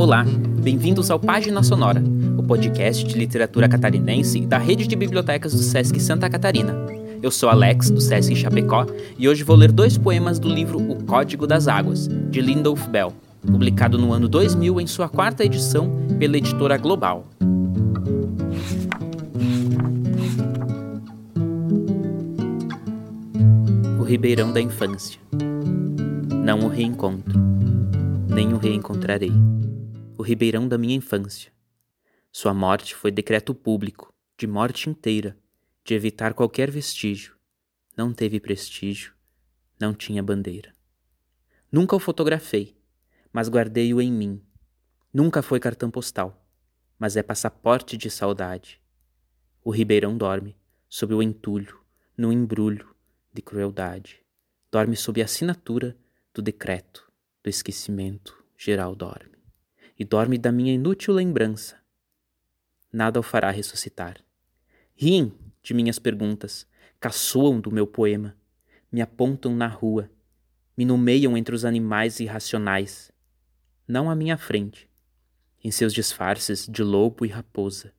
Olá, bem-vindos ao Página Sonora, o podcast de literatura catarinense da rede de bibliotecas do Sesc Santa Catarina. Eu sou Alex, do Sesc Chapecó, e hoje vou ler dois poemas do livro O Código das Águas, de Lindolf Bell, publicado no ano 2000 em sua quarta edição pela editora Global. O Ribeirão da Infância. Não o reencontro, nem o reencontrarei o ribeirão da minha infância. Sua morte foi decreto público, de morte inteira, de evitar qualquer vestígio. Não teve prestígio, não tinha bandeira. Nunca o fotografei, mas guardei-o em mim. Nunca foi cartão postal, mas é passaporte de saudade. O ribeirão dorme, sob o entulho, no embrulho de crueldade. Dorme sob a assinatura do decreto do esquecimento geral dorme e dorme da minha inútil lembrança. Nada o fará ressuscitar. Riem de minhas perguntas, caçoam do meu poema, me apontam na rua, me nomeiam entre os animais irracionais, não à minha frente, em seus disfarces de lobo e raposa,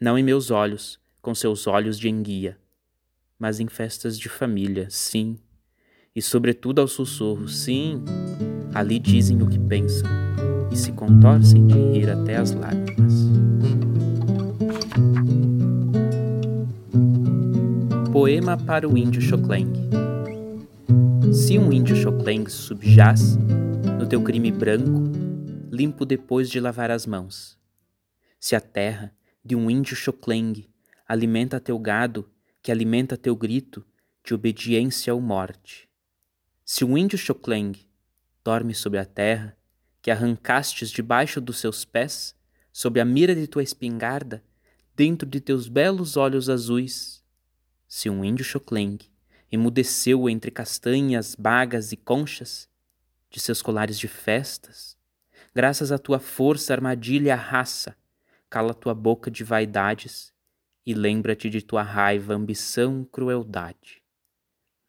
não em meus olhos, com seus olhos de enguia, mas em festas de família, sim, e sobretudo ao sussurro, sim, ali dizem o que pensam e se contorcem de rir até as lágrimas. Poema para o índio Xokleng Se um índio Xokleng subjaz no teu crime branco, limpo depois de lavar as mãos. Se a terra de um índio Xokleng alimenta teu gado, que alimenta teu grito de obediência ou morte. Se um índio Xokleng dorme sobre a terra, que arrancastes debaixo dos seus pés, sob a mira de tua espingarda, dentro de teus belos olhos azuis. Se um índio chocleng emudeceu entre castanhas, bagas e conchas, de seus colares de festas, graças à tua força, armadilha a raça, cala tua boca de vaidades e lembra-te de tua raiva, ambição, crueldade.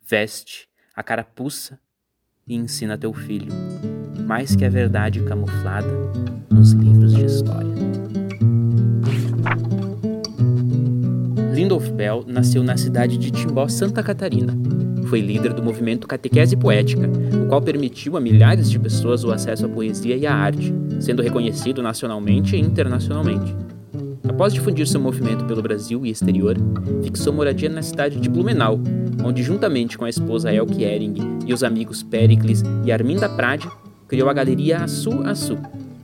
Veste a carapuça e ensina teu filho mais que a verdade camuflada nos livros de história. Lindolf Bell nasceu na cidade de Timbó, Santa Catarina. Foi líder do movimento Catequese Poética, o qual permitiu a milhares de pessoas o acesso à poesia e à arte, sendo reconhecido nacionalmente e internacionalmente. Após difundir seu movimento pelo Brasil e exterior, fixou moradia na cidade de Blumenau, onde, juntamente com a esposa Elke Ehring e os amigos Pericles e Arminda Prade, criou a galeria Açu Açu.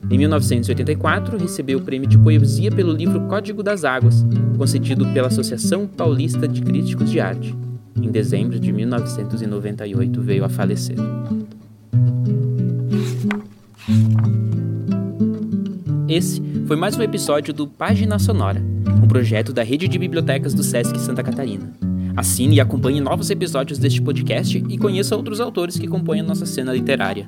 Em 1984, recebeu o prêmio de poesia pelo livro Código das Águas, concedido pela Associação Paulista de Críticos de Arte. Em dezembro de 1998 veio a falecer. Esse foi mais um episódio do Página Sonora, um projeto da rede de bibliotecas do SESC Santa Catarina. Assine e acompanhe novos episódios deste podcast e conheça outros autores que compõem a nossa cena literária.